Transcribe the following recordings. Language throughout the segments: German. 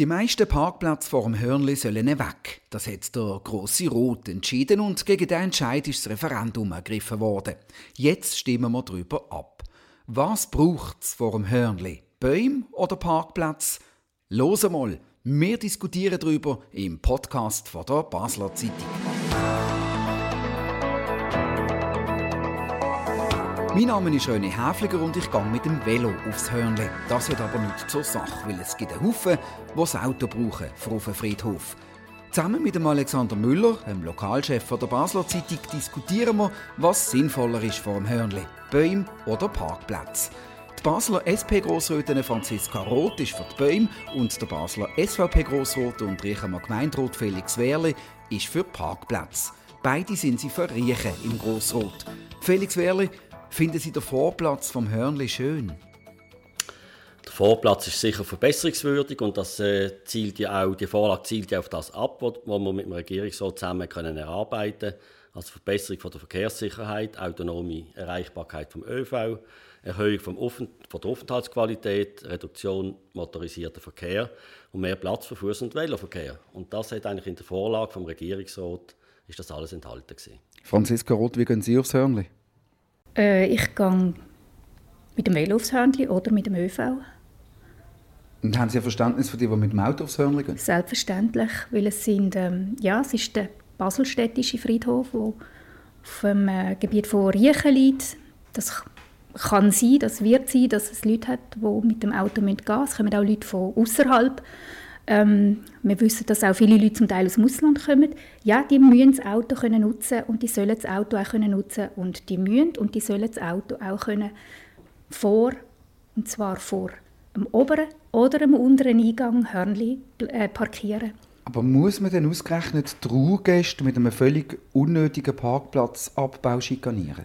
Die meisten Parkplätze vor dem Hörnli sollen weg. Das hat der grosse Rot entschieden und gegen den Entscheid ist das Referendum ergriffen worden. Jetzt stimmen wir darüber ab. Was braucht es vor dem Hörnli? Bäume oder Parkplatz? Los mal, wir diskutieren darüber im Podcast von der Basler Zeitung. Mein Name ist René Häfliger und ich gehe mit dem Velo aufs Hörnli. Das hat aber nicht zur Sache, weil es gibt Haufen, die das Auto brauchen für auf den Friedhof. Zusammen mit dem Alexander Müller, dem Lokalchef der Basler Zeitung, diskutieren wir, was sinnvoller ist vor dem Hörnli, Bäume oder Parkplätze. Die Basler SP-Grossrätin Franziska Roth ist für die Bäume und der Basler SVP-Grossrat und Riechemer Gemeinderat Felix Wehrle ist für Parkplätze. Beide sind sie für Riechen im Grossrot. Felix Wehrle, Finden Sie den Vorplatz vom Hörnli schön? Der Vorplatz ist sicher verbesserungswürdig und das äh, zielt ja auch, die Vorlage zielt ja auf das ab, was wir mit dem Regierungsrat zusammen können erarbeiten können. Also Verbesserung von der Verkehrssicherheit, autonome Erreichbarkeit vom ÖV, Erhöhung vom Offen von der Aufenthaltsqualität, Reduktion motorisierter Verkehr und mehr Platz für Fuß- und Veloverkehr. Und das hat eigentlich in der Vorlage vom Regierungsrat ist das alles enthalten gewesen. Franziska Roth, wie gehen Sie aufs Hörnli? Äh, ich gehe mit dem Velo aufs Hörnli oder mit dem ÖV. Und haben Sie ein Verständnis für die, die mit dem Auto aufs Hörnli gehen? Selbstverständlich, weil es sind, ähm, ja, es ist der Baselstädtische Friedhof, der auf dem äh, Gebiet von Riechen liegt. Das kann sein, das wird sein, dass es Leute hat, die mit dem Auto gehen müssen. Es kommen auch Leute von außerhalb. Ähm, wir wissen, dass auch viele Leute zum Teil aus dem Ausland kommen. Ja, die müssen das Auto können nutzen und die sollen das Auto auch können nutzen und die müssen und die sollen das Auto auch können vor und zwar vor dem oberen oder dem unteren Eingang Hörnli äh, parkieren. Aber muss man denn ausgerechnet Trauergäste mit einem völlig unnötigen Parkplatzabbau schikanieren?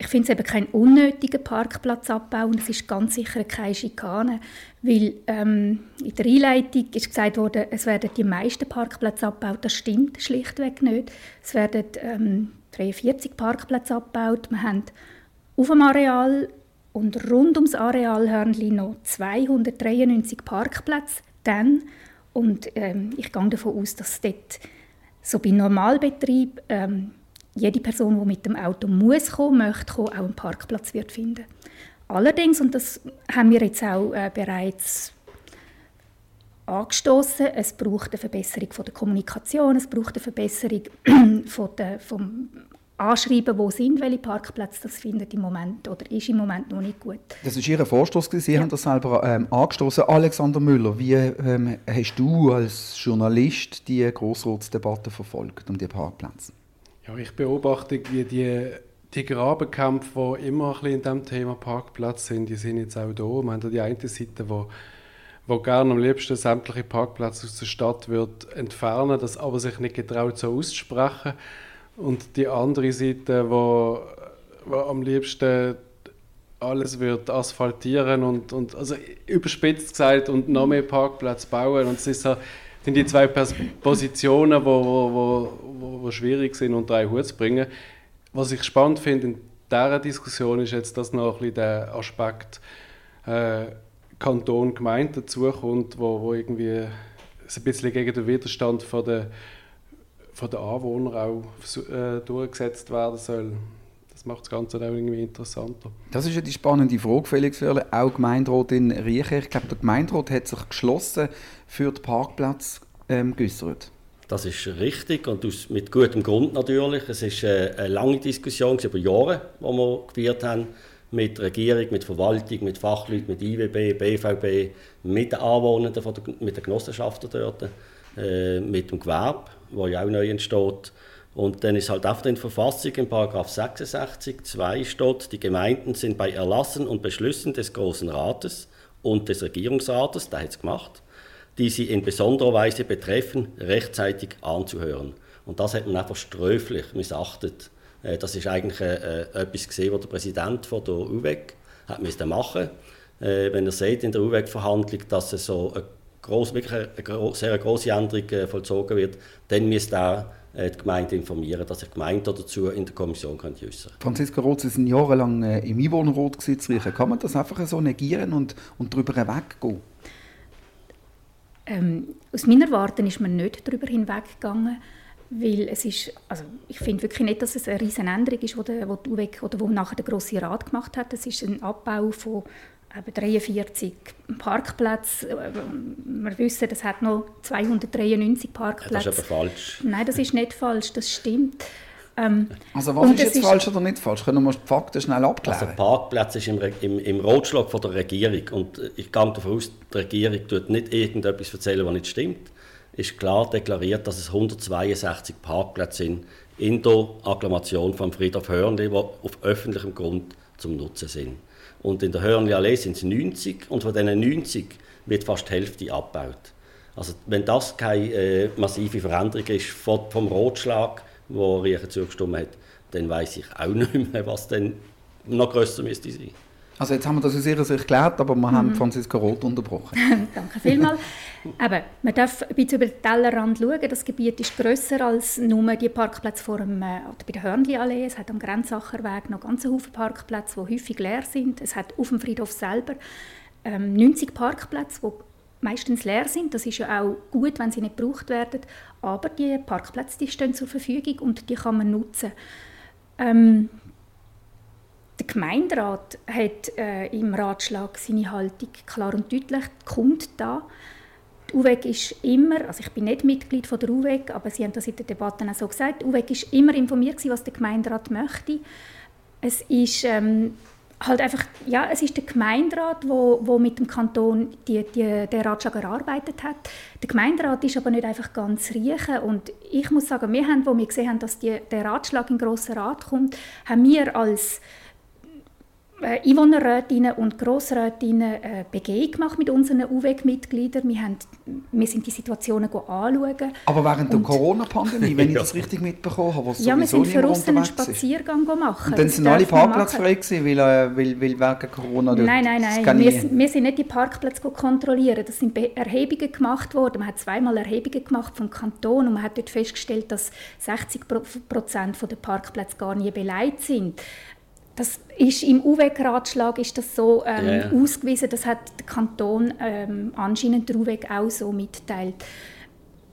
Ich finde es eben keinen unnötigen Parkplatzabbau und es ist ganz sicher keine Schikane, weil ähm, in der Einleitung ist gesagt worden, es werden die meisten Parkplätze abgebaut. Das stimmt schlichtweg nicht. Es werden ähm, 43 Parkplätze abgebaut. Wir haben auf dem Areal und rund ums Areal Hörnli noch 293 Parkplätze. Dann, und ähm, ich gehe davon aus, dass dort so bei Normalbetrieb ähm, jede Person, die mit dem Auto muss kommen, möchte kommen, auch einen Parkplatz wird finden. Allerdings, und das haben wir jetzt auch äh, bereits angestoßen, es braucht eine Verbesserung von der Kommunikation, es braucht eine Verbesserung von der, vom Anschreiben, wo sind welche Parkplätze, das findet im Moment oder ist im Moment noch nicht gut. Das ist Ihr Vorstoß, Sie ja. haben das selber ähm, angestoßen. Alexander Müller, wie ähm, hast du als Journalist die Grossratsdebatte verfolgt um die Parkplätze? Ja, ich beobachte, wie die, die Grabenkämpfe, die immer ein bisschen in diesem Thema Parkplatz sind, die sind jetzt auch da. Wir haben die eine Seite, wo, wo gerne am liebsten sämtliche Parkplätze aus der Stadt wird entfernen, das aber sich nicht getraut so auszusprechen. Und die andere Seite, wo, wo am liebsten alles wird asphaltieren und, und also überspitzt gesagt und noch mehr Parkplätze bauen. Und es ist so, sind die zwei Positionen, die wo, wo, wo, wo schwierig sind unter einen Hut zu bringen. Was ich spannend finde in dieser Diskussion ist jetzt, dass noch ein bisschen der Aspekt äh, Kanton, Gemeinde dazukommt, wo, wo irgendwie ein bisschen gegen den Widerstand von der, von der Anwohner auch äh, durchgesetzt werden soll. Das macht das Ganze auch irgendwie interessanter. Das ist ja die spannende Frage, Felix Wörle. Auch Gemeinderat in Riechen. Ich glaube, der Gemeinderat hat sich geschlossen für den Parkplatz ähm, geäußert. Das ist richtig und mit gutem Grund natürlich. Es ist äh, eine lange Diskussion über Jahre, die wir geführt haben mit Regierung, mit Verwaltung, mit Fachleuten, mit IWB, BVB, mit den Anwohnern, der, mit den Genossenschaften dort, äh, mit dem Gewerbe, wo ja auch neu entsteht. Und dann ist halt auf der Verfassung in Paragraph 66 2 steht, die Gemeinden sind bei Erlassen und Beschlüssen des Großen Rates und des Regierungsrates, da hat es gemacht, die sie in besonderer Weise betreffen, rechtzeitig anzuhören. Und das hat man einfach sträflich missachtet. Äh, das ist eigentlich äh, äh, etwas gesehen, was der Präsident von der UWEG hat müssen machen. Äh, wenn er sieht in der UWEG-Verhandlung, dass es so eine, gross, wirklich eine sehr große Änderung äh, vollzogen wird, dann müsste er äh, die Gemeinde informieren, dass sich die Gemeinde dazu in der Kommission äußern Franziska Roth, Sie sind jahrelang im Einwohnerrat Kann man das einfach so negieren und, und darüber weggehen? Ähm, aus meiner Warte ist man nicht darüber hinweggegangen, weil es ist, also ich finde wirklich nicht, dass es eine riesen Änderung ist, die, der, die UWEG oder wo nachher der Grosse Rat gemacht hat. Es ist ein Abbau von eben 43 Parkplätzen. Wir wissen, es hat noch 293 Parkplätze. Ja, das ist aber falsch. Nein, das ist nicht falsch, das stimmt. Ähm, also was ist jetzt ist falsch oder nicht falsch? Können wir die Fakten schnell abklären? Also Parkplatz ist im, im, im Rotschlag von der Regierung und ich gehe davon aus, die Regierung tut nicht irgendetwas erzählen, was nicht stimmt. Es ist klar deklariert, dass es 162 Parkplätze sind in der Akklamation von Friedhof Hörnli, die auf öffentlichem Grund zum Nutzen sind. Und in der Hörnli-Allee sind es 90 und von diesen 90 wird fast die Hälfte abgebaut. Also wenn das keine äh, massive Veränderung ist vom, vom Rotschlag, wo Riechen zugestimmt hat, dann weiß ich auch nicht mehr, was denn noch grösser müsste sein. Also jetzt haben wir das aus Ihrer Sicht geklärt, aber wir mhm. haben Franziska Roth unterbrochen. Danke vielmals. Aber man darf ein bisschen über den Tellerrand schauen. Das Gebiet ist grösser als nur die Parkplätze vor dem, äh, bei der Hörnli-Allee. Es hat am Grenzacherweg noch ganz Haufen Parkplätze, die häufig leer sind. Es hat auf dem Friedhof selber ähm, 90 Parkplätze, die meistens leer sind. Das ist ja auch gut, wenn sie nicht gebraucht werden. Aber die Parkplätze die stehen zur Verfügung und die kann man nutzen. Ähm, der Gemeinderat hat äh, im Ratschlag seine Haltung klar und deutlich kundgetan. Die UWEG ist immer, also ich bin nicht Mitglied von der UWEG, aber Sie haben das in der Debatte auch so gesagt, die UWEG ist immer informiert was der Gemeinderat möchte. Es ist ähm, halt einfach, ja, es ist der Gemeinderat, wo, wo mit dem Kanton die, die, den Ratschlag erarbeitet hat. Der Gemeinderat ist aber nicht einfach ganz riechen und ich muss sagen, wir haben, wo wir gesehen haben, dass die, der Ratschlag in den Grossen Rat kommt, haben wir als äh, Einwohnerrätinnen und Grossrätinnen äh, Begehung gemacht mit unseren UWEG-Mitgliedern. Wir, wir sind die Situationen anschauen. Aber während der Corona-Pandemie, wenn ich das richtig mitbekommen habe, Ja, wir sind für uns einen Spaziergang machen. Und dann sind alle Parkplätze frei gewesen, weil, äh, weil, weil wegen Corona Nein, nein, nein. Wir, wir, sind nicht die Parkplätze kontrollieren. Das sind Erhebungen gemacht worden. Man hat zweimal Erhebungen gemacht vom Kanton und man hat dort festgestellt, dass 60 Prozent der Parkplätze gar nie beleidigt sind. Das ist im UWEG-Ratschlag ist das so ähm, yeah. ausgewiesen, das hat der Kanton ähm, anscheinend der UWEG auch so mitteilt.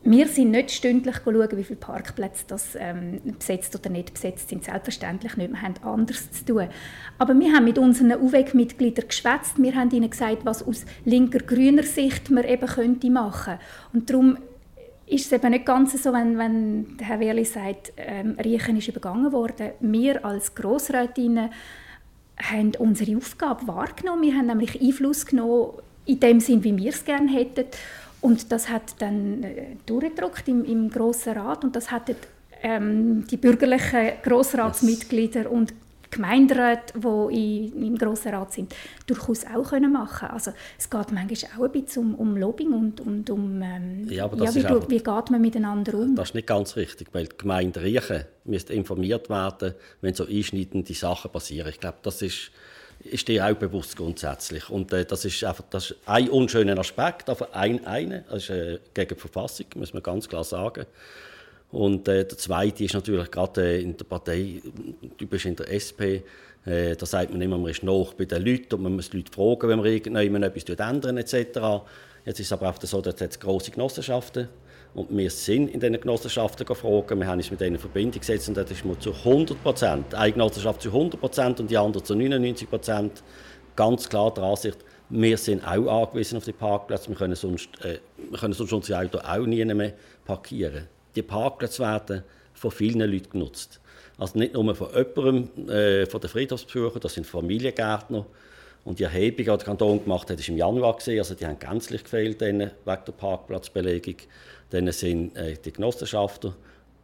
Wir sind nicht stündlich schauen, wie viele Parkplätze das ähm, besetzt oder nicht besetzt sind. Selbstverständlich nicht. Wir haben anders zu tun. Aber wir haben mit unseren UWEG-Mitgliedern geschwätzt. Wir haben ihnen gesagt, was aus linker, grüner Sicht man eben könnte machen. Und darum ist es eben nicht ganz so, wenn, wenn Herr Wehrli sagt, ähm, Riechen ist übergangen worden. Wir als Grossrätinnen haben unsere Aufgabe wahrgenommen. Wir haben nämlich Einfluss genommen in dem Sinn, wie wir es gerne hätten. Und das hat dann äh, durchgedruckt im, im Grossen Rat und das hat ähm, die bürgerlichen Grossratsmitglieder und Gemeinderäte, die im Grossen Rat sind, durchaus auch können machen Also es geht manchmal auch ein bisschen um, um Lobbying und, und um ähm, ja, ja, wie, du, wie, geht man miteinander um. Das ist nicht ganz richtig, weil die Gemeinde Riechen müsste informiert werden, wenn so einschneidende Sachen passieren. Ich glaube, das ist, ist dir auch bewusst grundsätzlich. Und äh, das ist einfach das ist ein unschöner Aspekt, aber ein, eine, das ist äh, gegen die Verfassung, muss man ganz klar sagen. Und äh, der zweite ist natürlich gerade äh, in der Partei, bist in der SP, äh, da sagt man immer, man ist noch bei den Leuten und man muss die Leute fragen, wenn man irgendetwas ändern etc. Jetzt ist es aber auch so, dass es grosse Genossenschaften und wir sind in diesen Genossenschaften gefragt, wir haben uns mit denen in Verbindung gesetzt und das ist zu 100 Prozent, eine Genossenschaft zu 100 Prozent und die andere zu 99 Prozent. Ganz klar der Ansicht, wir sind auch angewiesen auf die Parkplätze, wir können sonst, äh, wir können sonst unsere Autos auch nie mehr parkieren die Parkplätze werden von vielen Leuten genutzt. Also nicht nur von jemandem, äh, von den Friedhofsbesuchern, das sind Familiengärtner. Und die Erhebung, die der Kanton gemacht hat, ist im Januar gesehen. Also die haben gänzlich gefehlt wegen der Parkplatzbelegung. Dann sind äh, die Genossenschaften.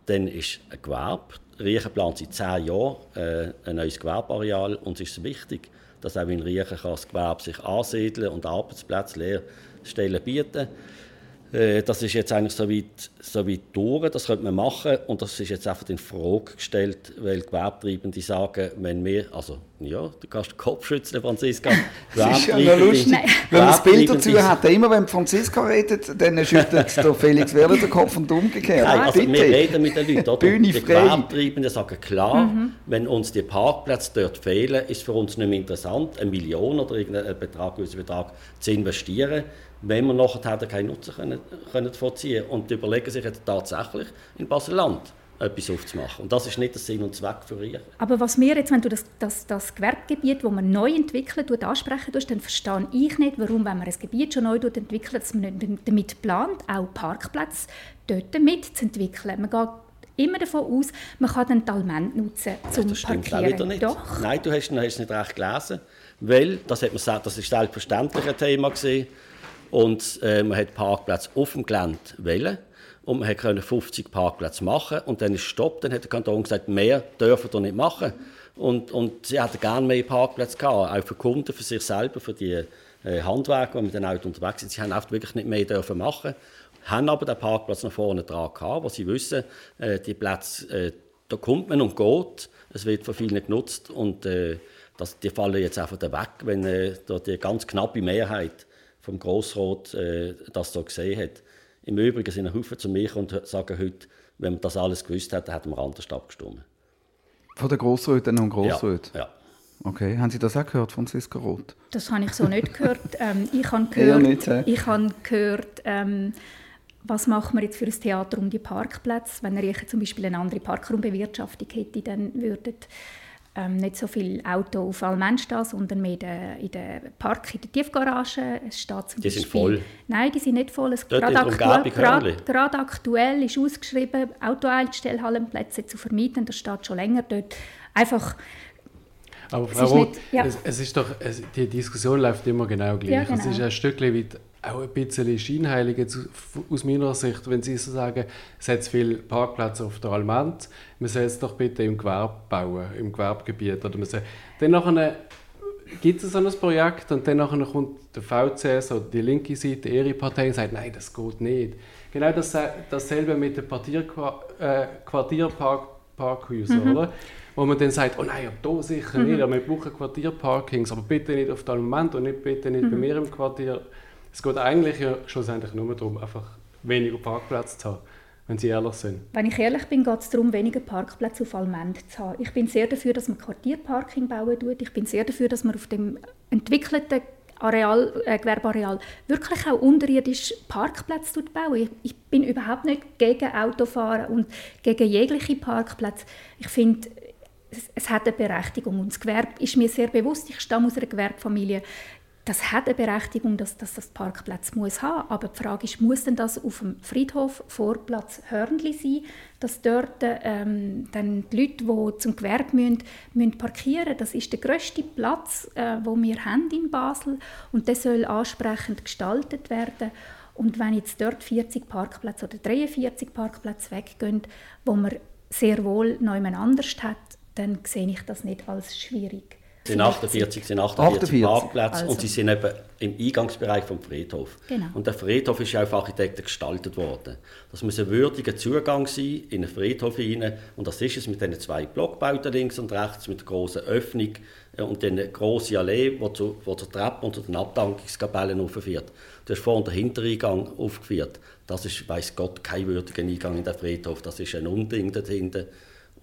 Dann ist ein Gewerbe. Riechen plant seit zehn Jahren äh, ein neues Gewerbeareal. Es ist wichtig, dass auch in Riechen das Gewerbe sich ansiedeln und Arbeitsplätze, Lehrstellen bieten kann. Äh, das ist jetzt eigentlich so weit, so weit durch, das könnte man machen und das ist jetzt einfach in Frage gestellt, weil Gewerbetreibende sagen, wenn wir, also ja, du kannst den Kopf schütteln, Franziska. das ist ja noch lustig, wenn man das Bild dazu hat, immer wenn Franziska redet, dann schüttelt der Felix Werler den Kopf und umgekehrt. Nein, also wir reden mit den Leuten, oder? Bühne die Gewerbetreibenden sagen klar, mhm. wenn uns die Parkplätze dort fehlen, ist für uns nicht mehr interessant, eine Million oder irgendeinen Betrag, Betrag zu investieren wenn wir nachher keinen Nutzen können, können vorziehen Und die überlegen sich jetzt tatsächlich in Basel-Land etwas aufzumachen. Und das ist nicht der Sinn und Zweck für ihr. Aber was mir jetzt, wenn du das, das, das Gewerbegebiet, das man neu entwickelt, ansprechen tust, dann verstehe ich nicht, warum, wenn man ein Gebiet schon neu entwickelt, dass man nicht damit plant, auch Parkplätze dort mitzuentwickeln. Man geht immer davon aus, man kann den Talment nutzen zum das stimmt Parkieren. Auch wieder nicht. Doch. Nein, du hast, du hast es nicht recht gelesen, weil das hat man gesagt, das ist selbstverständlich ein Thema gewesen. Und äh, man hat Parkplätze auf dem Gelände wählen und man konnte 50 Parkplätze machen. Und dann ist Stopp, dann hat der Kanton gesagt, mehr dürfen wir nicht machen. Und, und sie hätten gerne mehr Parkplätze gehabt, auch für Kunden, für sich selber, für die äh, Handwerker, die mit den Autos unterwegs sind. Sie haben oft wirklich nicht mehr dürfen machen. Haben aber den Parkplatz nach vorne dran gehabt, wo sie wissen, äh, die Plätze, äh, da kommt man und geht, es wird von vielen genutzt. Und äh, das, die fallen jetzt einfach weg, wenn äh, die ganz knappe Mehrheit vom Grossrat äh, das so gesehen hat. Im Übrigen sind ein Haufen zu mir und sagen heute, wenn man das alles gewusst hätte, hätten wir anders abgestimmt. Von den Grossräten und Grossräten? Ja, ja. Okay, haben Sie das auch gehört, Franziska Roth? Das habe ich so nicht gehört. Ähm, ich habe gehört, nicht, ich habe gehört ähm, was machen wir jetzt für ein Theater um die Parkplätze? Wenn ihr zum Beispiel eine andere Parkraumbewirtschaftung hätte, dann würden ähm, nicht so viele Autos auf Allmenn stehen, sondern mehr in der, Park, in der Tiefgarage. Es steht zum die sind voll? Nein, die sind nicht voll. Es gerade, aktuell, gerade, gerade aktuell ist ausgeschrieben, Autoeinstellhallenplätze zu vermieten. Das steht schon länger dort. Einfach aber Frau Roth, ja. es, es, ist doch, es, die Diskussion läuft immer genau gleich. Ja, genau. Es ist ein Stückchen weit auch ein bisschen scheinheilig aus meiner Sicht, wenn Sie so sagen, es hat viele Parkplätze auf der Almend, man soll es doch bitte im Gewerbe bauen, im Gewerbegebiet. Oder man soll, dann nachher gibt es so ein Projekt und dann nachher kommt der VCS oder die linke Seite, ihre Partei, und sagt, nein, das geht nicht. Genau das, dasselbe mit den äh, Quartierparkhäusern, mhm. oder? Wo man dann sagt, oh nein, da sicher mhm. nicht, wir brauchen Quartierparkings, aber bitte nicht auf dem Moment und nicht, bitte nicht mhm. bei mir im Quartier. Es geht eigentlich ja schlussendlich nur darum, einfach weniger Parkplätze zu haben, wenn Sie ehrlich sind. Wenn ich ehrlich bin, geht es darum, weniger Parkplätze auf Almend zu haben. Ich bin sehr dafür, dass man Quartierparking bauen tut. Ich bin sehr dafür, dass man auf dem entwickelten Areal, äh, Gewerbeareal wirklich auch unterirdisch Parkplätze bauen. Ich, ich, bin überhaupt nicht gegen Autofahren und gegen jegliche Parkplätze. Ich finde, es, es, hat eine Berechtigung und das Gewerbe ist mir sehr bewusst. Ich stamme aus einer Gewerbefamilie das hat eine Berechtigung, dass, dass das Parkplatz muss haben. Aber die Frage ist, muss denn das auf dem Friedhof Vorplatz Hörnli sein, dass dort ähm, dann die Leute, die zum Gewerbe müssen, müssen parkieren Das ist der grösste Platz, äh, wo wir haben in Basel und der soll ansprechend gestaltet werden. Und wenn jetzt dort 40 Parkplätze oder 43 Parkplätze weggehen, wo man sehr wohl noch anders hat, dann sehe ich das nicht als schwierig. Es sind 48, sind 48, 48. Parkplätze also. und sie sind eben im Eingangsbereich vom Friedhof. Genau. Und der Friedhof ist ja auf Architekten gestaltet worden. Das muss ein würdiger Zugang sein in einen Friedhof hinein und das ist es mit diesen zwei Blockbauten links und rechts mit der großen Öffnung äh, und den großen Allee, die zu, wo zur Treppe und zu den Abdankungskapellen aufführt. Du hast vorhin den Hintereingang aufgeführt. Das ist, weiß Gott, kein würdiger Eingang in den Friedhof. Das ist ein Unding dort hinten.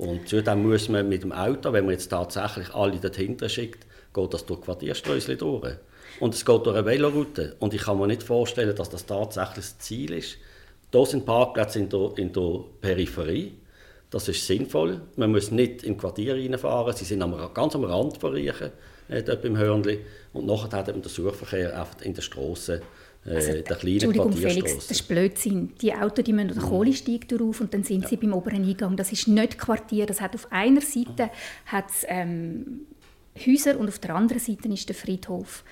Und zudem muss man mit dem Auto, wenn man jetzt tatsächlich alle dahinter schickt, geht das durch Quartierströsli durch. Und es geht durch eine Veloroute. Und ich kann mir nicht vorstellen, dass das tatsächlich das Ziel ist. Hier sind Parkplätze in der, in der Peripherie. Das ist sinnvoll. Man muss nicht im Quartier reinfahren. Sie sind am, ganz am Rand von Riechen, äh, dort beim Hörnli. Und nachher hat man den Suchverkehr in der Straße äh, also, der kleinen Entschuldigung, Felix, das ist Blödsinn. Die Autos die müssen den Kohlesteig drauf und dann sind ja. sie beim oberen Eingang. Das ist nicht Quartier. Das hat auf einer Seite hat's, ähm, Häuser und auf der anderen Seite ist der Friedhof.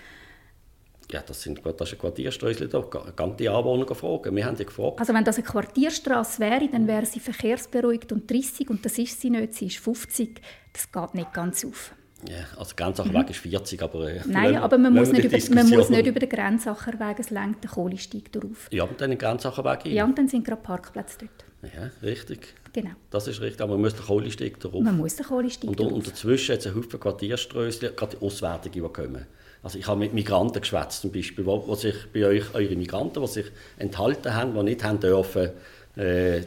Ja, das, sind, das ist ein Quartierstraße da. Gang die Anwohner fragen. Wir haben die gefragt. Also wenn das eine Quartierstraße wäre, dann wäre sie verkehrsberuhigt und 30 und das ist sie nicht. Sie ist 50. Das geht nicht ganz auf. Ja, also Grenzacherweg mhm. ist 40, aber... Äh, Nein, aber man muss, nicht über, man muss nicht über den Grenzacherweg, es lenkt der Kohlesteig drauf. Ja, und dann den Grenzacherweg rein. Ja, und dann sind gerade Parkplätze dort. Ja, richtig. Genau. Das ist richtig, aber man muss den Kohlesteig drauf. Man muss den Kohlesteig und, und dazwischen hat es einen Haufen Quartierströsschen, gerade die Auswärtigen, die kommen. Also ich habe mit Migranten geschwätzt zum Beispiel, wo, wo sich bei euch, eure Migranten, die sich enthalten haben, die nicht haben dürfen, äh,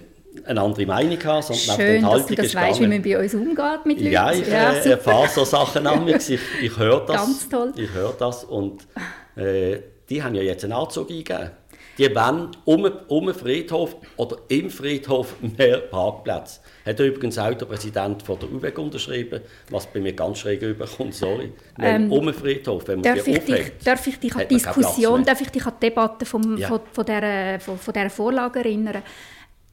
eine andere Meinung haben, sondern Schön, dass du das weißt, wie man bei uns umgeht mit Leuten. Ja, ich ja, erfahre so Sachen an mich. Ich, ich höre das. Ganz toll. Ich höre das und äh, die haben ja jetzt einen Anzug eingegeben. Die wollen um, um den Friedhof oder im Friedhof mehr Parkplätze. Hat übrigens auch der Präsident von der UWEG unterschrieben, was bei mir ganz schräg überkommt, sorry. Ähm, um den Friedhof, wenn man darf ich dich, Darf ich dich an die Diskussion, darf ich dich an die Debatte vom, ja. von, von, dieser, von, von dieser Vorlage erinnern?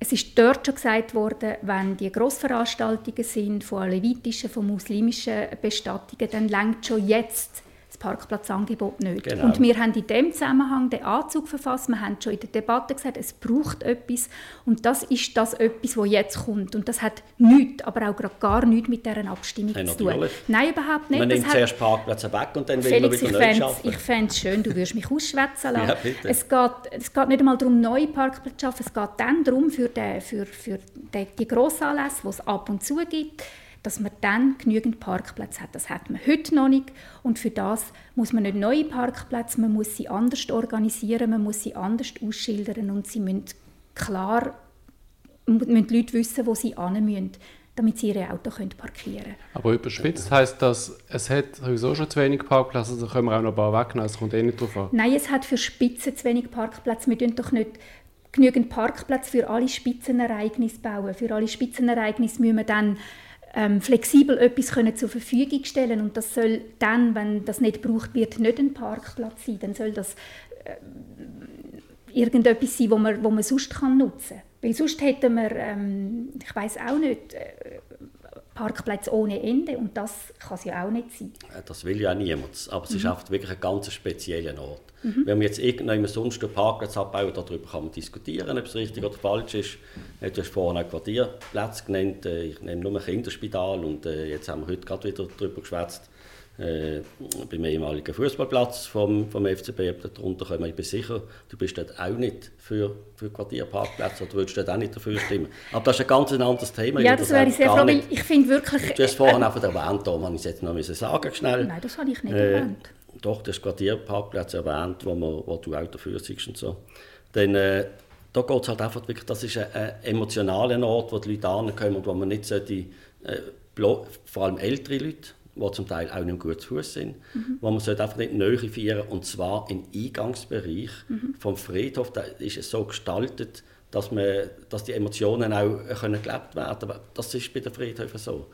Es ist dort schon gesagt worden, wenn die Grossveranstaltungen sind von alevitischen, von muslimischen Bestattungen, dann längt schon jetzt Parkplatzangebot nicht. Genau. Und wir haben in dem Zusammenhang den Anzug verfasst. Wir haben schon in der Debatte gesagt, es braucht etwas. Und das ist das etwas, was jetzt kommt. Und das hat nichts, aber auch gerade gar nichts mit dieser Abstimmung hey, zu tun. Nein, überhaupt nicht. Man nimmt zuerst Parkplätze weg und dann will man wieder neu Ich fände es schön, du würdest mich ausschwätzen lassen. ja, es, geht, es geht nicht einmal darum, neue Parkplätze zu schaffen. Es geht dann darum, für, den, für, für die, die Grossanlässe, die es ab und zu gibt, dass man dann genügend Parkplätze hat. Das hat man heute noch nicht und für das muss man nicht neue Parkplätze, man muss sie anders organisieren, man muss sie anders ausschildern und sie müssen klar, müssen die Leute wissen, wo sie hin müssen damit sie ihre Auto können parkieren können. Aber überspitzt heisst das, es hat sowieso schon zu wenig Parkplätze, also können wir auch noch ein paar wegnehmen, es kommt eh nicht drauf an. Nein, es hat für Spitzen zu wenig Parkplätze. Wir tun doch nicht genügend Parkplätze für alle Spitzenereignisse bauen. Für alle Spitzenereignisse müssen wir dann ähm, flexibel etwas können zur Verfügung stellen und das soll dann, wenn das nicht gebraucht wird, nicht ein Parkplatz sein, dann soll das äh, irgendetwas sein, wo man, wo man sonst kann nutzen kann. Weil sonst hätten wir, ähm, ich weiß auch nicht, äh, Parkplätze ohne Ende und das kann es ja auch nicht sein. Das will ja niemand, aber es mhm. ist einfach wirklich ein ganz spezieller Ort. Mhm. Wenn wir jetzt irgendjemand sonst einen Parkplatz abbauen, darüber kann man diskutieren, ob es richtig oder falsch ist. Du hast vorhin auch Quartierplätze genannt, äh, ich nehme nur ein Kinderspital und äh, jetzt haben wir heute gerade wieder darüber geschwätzt, äh, beim ehemaligen Fußballplatz vom, vom FCB darunter kommen. Ich bin sicher, du bist dort auch nicht für, für Quartierparkplätze oder würdest dort auch nicht dafür stimmen. Aber das ist ein ganz anderes Thema. Ja, das, das wäre ich sehr froh, weil ich finde wirklich... Du hast vorhin äh, einfach erwähnt, da habe ich es jetzt noch sagen schnell. Nein, das habe ich nicht äh, erwähnt. Doch, du hast Quartierparkplätze erwähnt, wo, man, wo du auch dafür bist und so. Dann, äh, da geht es halt einfach wirklich, das ist ein, ein emotionaler Ort, wo die Leute ankommen und wo man nicht sollte, äh, vor allem ältere Leute, die zum Teil auch nicht gut zu Fuß sind, mhm. wo man sollte einfach nicht Nähe feiern und zwar im Eingangsbereich mhm. vom Friedhof. Da ist es so gestaltet, dass, man, dass die Emotionen auch können gelebt werden können. Das ist bei den Friedhöfen so.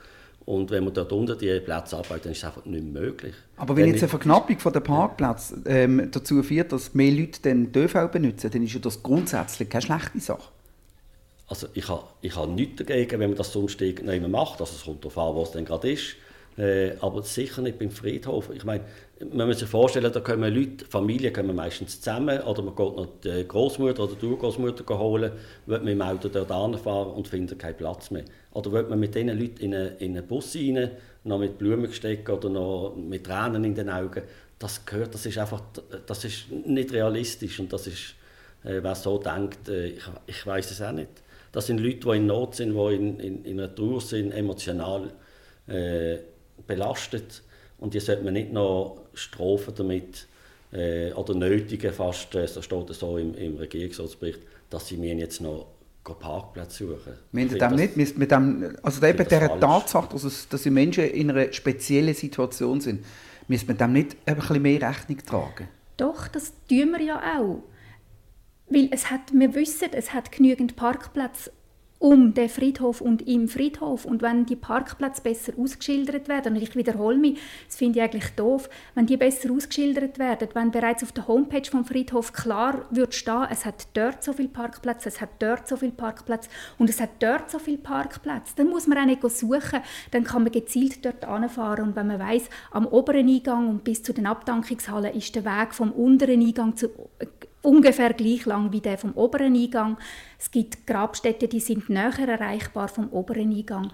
Und wenn man dort unter die Plätze arbeitet, dann ist es einfach nicht möglich. Aber wenn, wenn jetzt eine Verknappung von der Parkplätze ähm, dazu führt, dass mehr Leute den ÖV benutzen, dann ist ja das grundsätzlich keine schlechte Sache. Also ich habe ich ha nichts dagegen, wenn man das sonst irgendjemand macht. Also es kommt darauf an, was es denn gerade ist. Äh, aber sicher nicht beim Friedhof. Ich meine, man muss sich vorstellen, da kommen Leute, Familien kommen meistens zusammen oder man geht noch die Großmutter oder die Urgroßmutter holen, wird mit dem Auto dort anfahren und findet keinen Platz mehr. Oder wird man mit diesen Leuten in einen, in einen Bus rein, noch mit Blumen gesteckt oder noch mit Tränen in den Augen. Das gehört, das ist einfach, das ist nicht realistisch und das ist, äh, wer so denkt, äh, ich, ich weiß es auch nicht. Das sind Leute, die in Not sind, die in, in, in einer Trauer sind, emotional. Äh, belastet und die sollte man nicht noch strafen damit äh, oder nötigen fast, äh, so steht es so im, im Regierungsratsbericht, dass sie mir jetzt noch Parkplätze suchen. Mit dem nicht, mit dem, also eben der Tatsache, dass, es, dass die Menschen in einer speziellen Situation sind, müssen wir dem nicht ein bisschen mehr Rechnung tragen? Doch, das tun wir ja auch. Weil es hat, wir wissen, es hat genügend Parkplätze um den Friedhof und im Friedhof. Und wenn die Parkplätze besser ausgeschildert werden, und ich wiederhole mich, das finde ich eigentlich doof, wenn die besser ausgeschildert werden, wenn bereits auf der Homepage vom Friedhof klar wird stehen, es hat dort so viel Parkplätze, es hat dort so viel Parkplätze und es hat dort so viel Parkplätze, dann muss man auch nicht suchen, dann kann man gezielt dort anfahren und wenn man weiß, am oberen Eingang und bis zu den Abdankungshallen ist der Weg vom unteren Eingang zu ungefähr gleich lang wie der vom oberen Eingang. Es gibt Grabstätten, die sind näher erreichbar vom oberen Eingang.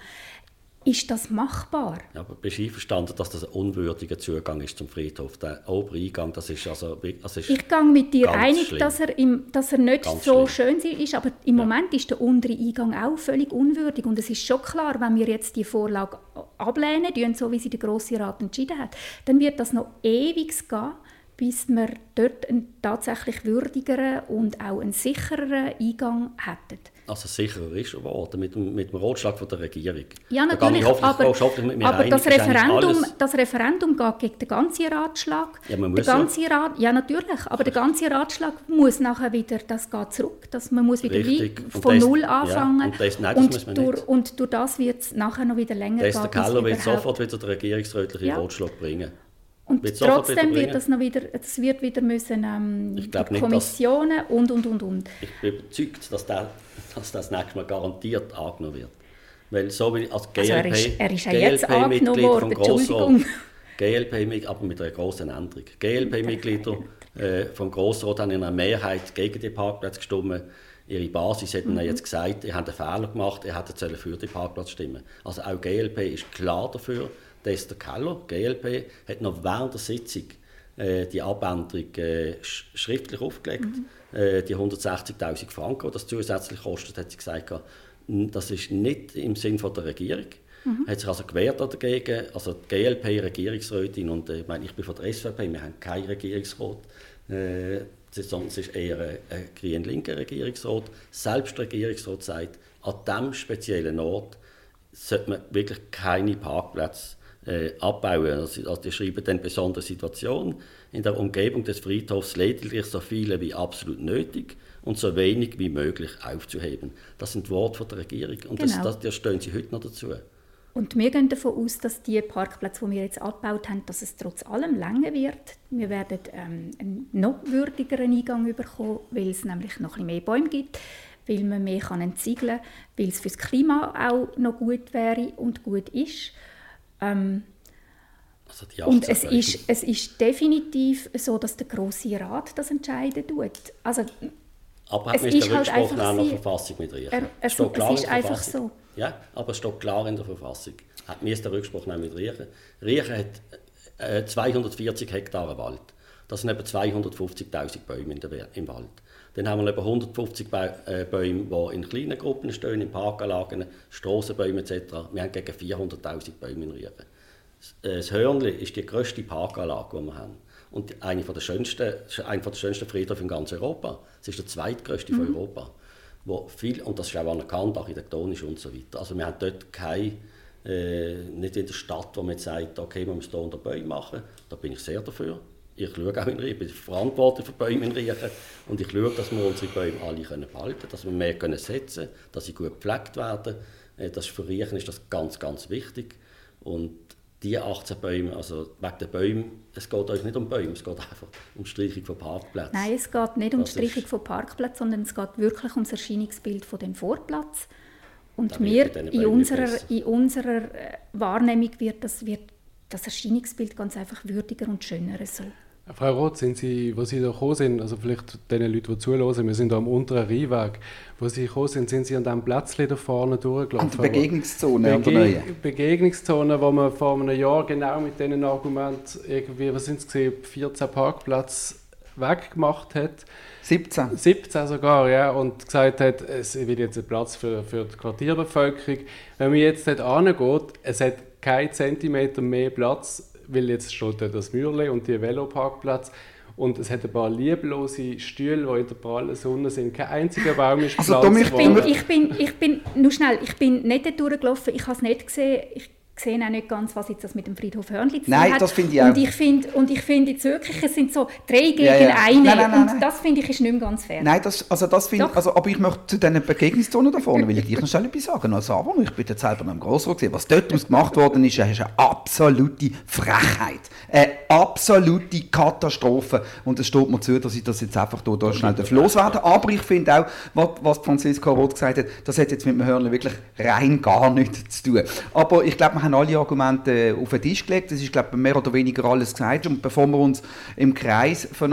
Ist das machbar? Ja, aber bist du einverstanden, dass das ein unwürdiger Zugang ist zum Friedhof? Der obere Eingang, das ist also... Das ist ich gehe mit dir einig, dass er, im, dass er nicht ganz so schlimm. schön ist, aber im ja. Moment ist der untere Eingang auch völlig unwürdig. Und es ist schon klar, wenn wir jetzt die Vorlage ablehnen, so wie sie der Grosse Rat entschieden hat, dann wird das noch ewig gehen, bis wir dort einen tatsächlich würdigeren und auch einen sichereren Eingang hätten. Also sicherer ist geworden mit, mit dem Rotschlag von der Regierung. Ja, natürlich, aber, aber das, Referendum, das Referendum geht gegen den ganzen Ratschlag. Ja, man muss der ganze ja. Rat, ja, natürlich, aber der ganze Ratschlag muss nachher wieder, das geht zurück, dass man muss wieder wie von das, Null anfangen. Ja, und, das, nein, das und, durch, und durch das wird es nachher noch wieder länger gehen. Der Keller wird sofort wieder den regierungsrätlichen ja. Rotschlag bringen. Und wird trotzdem wird das noch wieder, das wird wieder müssen, ähm, ich nicht, Kommissionen dass, und, und, und, und. Ich bin überzeugt, dass, der, dass das nächste Mal garantiert angenommen wird. Weil so wie als GLP, also er ist, er ist ja jetzt angenommen worden, Entschuldigung. GLP, aber mit einer großen Änderung. GLP-Mitglieder äh, vom Grossrat haben in einer Mehrheit gegen den Parkplatz gestimmt. Ihre Basis hat mhm. jetzt gesagt, ihr habt einen Fehler gemacht, ihr hättet für den Parkplatz stimmen Also auch GLP ist klar dafür, Dester Keller, GLP, hat noch während der Sitzung äh, die Abänderung äh, sch schriftlich aufgelegt. Mhm. Äh, die 160.000 Franken, die das zusätzlich kostet, hat sie gesagt, das ist nicht im Sinn von der Regierung. Mhm. Hat sich also gewehrt dagegen. Also die GLP-Regierungsrätin und äh, ich meine, ich bin von der SVP, wir haben keinen Regierungsrat. Äh, sonst ist eher ein, ein grün-linker Regierungsrat. Selbst der Regierungsrat sagt, an diesem speziellen Ort sollte man wirklich keine Parkplätze äh, abbauen. Also, also die schreiben dann besondere Situation in der Umgebung des Friedhofs lediglich so viele wie absolut nötig und so wenig wie möglich aufzuheben. Das sind Worte von der Regierung und genau. das, das, das stehen sie heute noch dazu. Und wir gehen davon aus, dass die Parkplätze, die wir jetzt abgebaut haben, dass es trotz allem länger wird. Wir werden ähm, einen noch würdigeren Eingang bekommen, weil es nämlich noch ein bisschen mehr Bäume gibt, weil man mehr kann entsiegeln kann, weil es für das Klima auch noch gut wäre und gut ist. Ähm, also und es ist, es ist definitiv so, dass der Grosse Rat das entscheiden tut. Also, aber es ist halt einfach in der Verfassung mit Riechen. Er, es, es, es ist einfach so. Ja, aber es steht klar in der Verfassung. Hat mir der Rückspruch nehmen mit Riechen. Riechen hat äh, 240 Hektar Wald. Das sind etwa 250.000 Bäume in der, im Wald. Dann haben wir etwa 150 äh, Bäume, die in kleinen Gruppen stehen, in Parkanlagen, Strassenbäume etc. Wir haben gegen 400'000 Bäume in Riechen. Das Hörnli ist die grösste Parkanlage, die wir haben. Und eine der schönsten, einer der schönsten Friedhöfe in ganz Europa. Es ist der zweitgrößte mhm. von Europa. Wo viel, und das ist auch anerkannt, architektonisch und so weiter. Also wir haben dort keine, äh, nicht in der Stadt, wo man sagt, okay, man muss hier unter Bäume machen. Da bin ich sehr dafür ich schaue auch in Riechen, ich bin verantwortlich für Bäume in Riechen und ich schaue, dass wir unsere Bäume alle können behalten können, dass wir mehr können setzen können, dass sie gut gepflegt werden. Äh, das für Riechen ist das ganz, ganz wichtig. Und die 18 Bäume, also wegen den Bäumen, es geht euch nicht um Bäume, es geht einfach um die Streichung von Parkplätzen. Nein, es geht nicht um die Streichung von Parkplätzen, sondern es geht wirklich um das Erscheinungsbild von dem Vorplatz. Und wir, in unserer, in unserer äh, Wahrnehmung wird das, wird das Erscheinungsbild ganz einfach würdiger und schöner so. Frau Roth, sind Sie, wo Sie da gekommen sind, also vielleicht den Leuten, die zuhören, wir sind da am unteren Rheinweg, wo Sie gekommen sind, sind Sie an diesem Plätzchen da vorne durchgelaufen? An der Begegnungszone Bege Begegnungszone, wo man vor einem Jahr genau mit diesen Argumenten irgendwie, was sind es 14 Parkplätze weggemacht hat. 17. 17 sogar, ja, und gesagt hat, es wird jetzt ein Platz für, für die Quartierbevölkerung. Wenn man jetzt dort angeht, es hat keinen Zentimeter mehr Platz weil jetzt steht das Mürle und die Veloparkplatz und es hat ein paar lieblose Stühle, die in der prallen Sonne sind. Kein einziger Baum ist also, also, ich, bin, ich, bin, ich bin, nur schnell, ich bin nicht durchgelaufen, ich habe es nicht gesehen. Ich sehe auch nicht ganz, was jetzt das mit dem Friedhof Hörnli zu tun Nein, das finde ich auch. Und ich finde, und ich finde jetzt wirklich, es sind so drei gegen ja, ja. eine. Nein, nein, nein, und das finde ich ist nicht mehr ganz fair. Nein, das, also das finde also, aber ich möchte zu diesen Begegnungszonen da vorne, will ich dir noch schnell etwas sagen. Als Aaron, ich bin jetzt selber noch im Grossrat gesehen, was dort gemacht worden ist, ist eine absolute Frechheit. Eine absolute Katastrophe. Und es steht mir zu, dass ich das jetzt einfach hier, hier schnell loswerden Aber ich finde auch, was, was Franziska Roth gesagt hat, das hat jetzt mit dem Hörnli wirklich rein gar nichts zu tun. Aber ich glaube, wir haben alle Argumente äh, auf den Tisch gelegt. Das ist, glaube ich, mehr oder weniger alles gesagt. Und bevor wir uns im Kreis von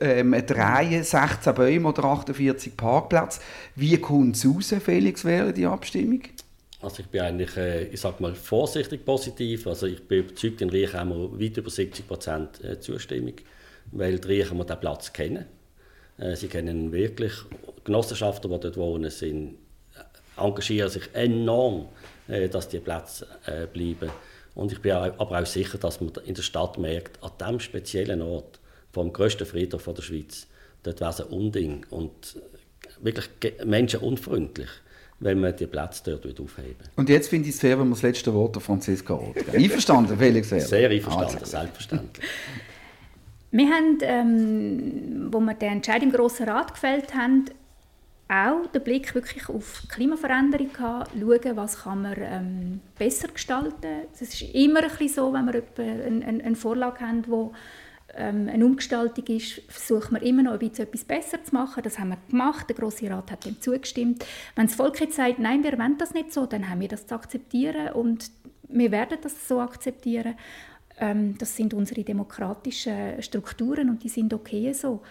ähm, drehen, 16 Bäume oder 48 Parkplätze, wie kommt es raus, Felix, wäre die Abstimmung? Also ich bin eigentlich, äh, ich sag mal, vorsichtig positiv. Also ich bin überzeugt, in Riechen haben wir weit über 70 Prozent äh, Zustimmung, weil die Riechen den Platz kennen. Sie kennen wirklich, Genossenschaften, die dort wohnen, sind, engagieren sich enorm äh, dass die Plätze äh, bleiben. Und ich bin aber auch sicher, dass man in der Stadt merkt, an diesem speziellen Ort vom grössten Friedhof der Schweiz. Dort wäre es ein Unding und wirklich menschenunfreundlich wenn man die Plätze dort aufheben Und jetzt finde ich es fair, wenn wir das letzte Wort der Franziska Roth Einverstanden, Felix Wehr? Sehr einverstanden, also. selbstverständlich. Wir haben, ähm, wo wir den Entscheid im Grossen Rat gefällt haben, auch den Blick wirklich auf Klimaveränderung gehabt, schauen, was kann man ähm, besser gestalten. Es ist immer ein bisschen so, wenn wir eine, eine Vorlage haben, wo ähm, eine Umgestaltung ist, versucht man immer noch ein bisschen etwas besser zu machen. Das haben wir gemacht. Der Grosse Rat hat dem zugestimmt. Wenn das Volk jetzt sagt, nein, wir wollen das nicht so, dann haben wir das zu akzeptieren und wir werden das so akzeptieren. Ähm, das sind unsere demokratischen Strukturen und die sind okay so.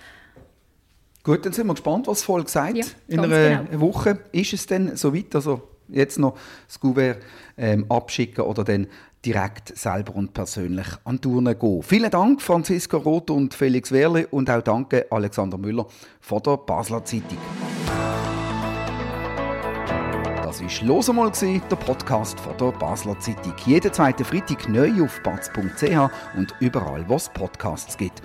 Gut, dann sind wir gespannt, was das Volk sagt. Ja, In einer genau. Woche ist es denn soweit, also jetzt noch das Gouverneur ähm, abschicken oder dann direkt selber und persönlich an Turnen gehen. Vielen Dank Franziska Roth und Felix Wehrle und auch danke Alexander Müller von der Basler Zeitung. Das war «Los einmal», der Podcast von der Basler Zeitung. Jeden zweiten Freitag neu auf batz.ch und überall, wo es Podcasts gibt.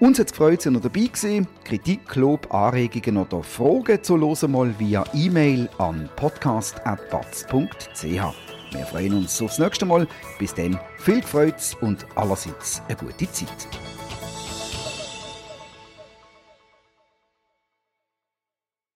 Uns hat es gefreut, dass ihr dabei gewesen. Kritik, Lob, Anregungen oder Fragen zu «Los einmal» via E-Mail an podcast.batz.ch. Wir freuen uns aufs nächste Mal. Bis dann viel Freude und allerseits eine gute Zeit.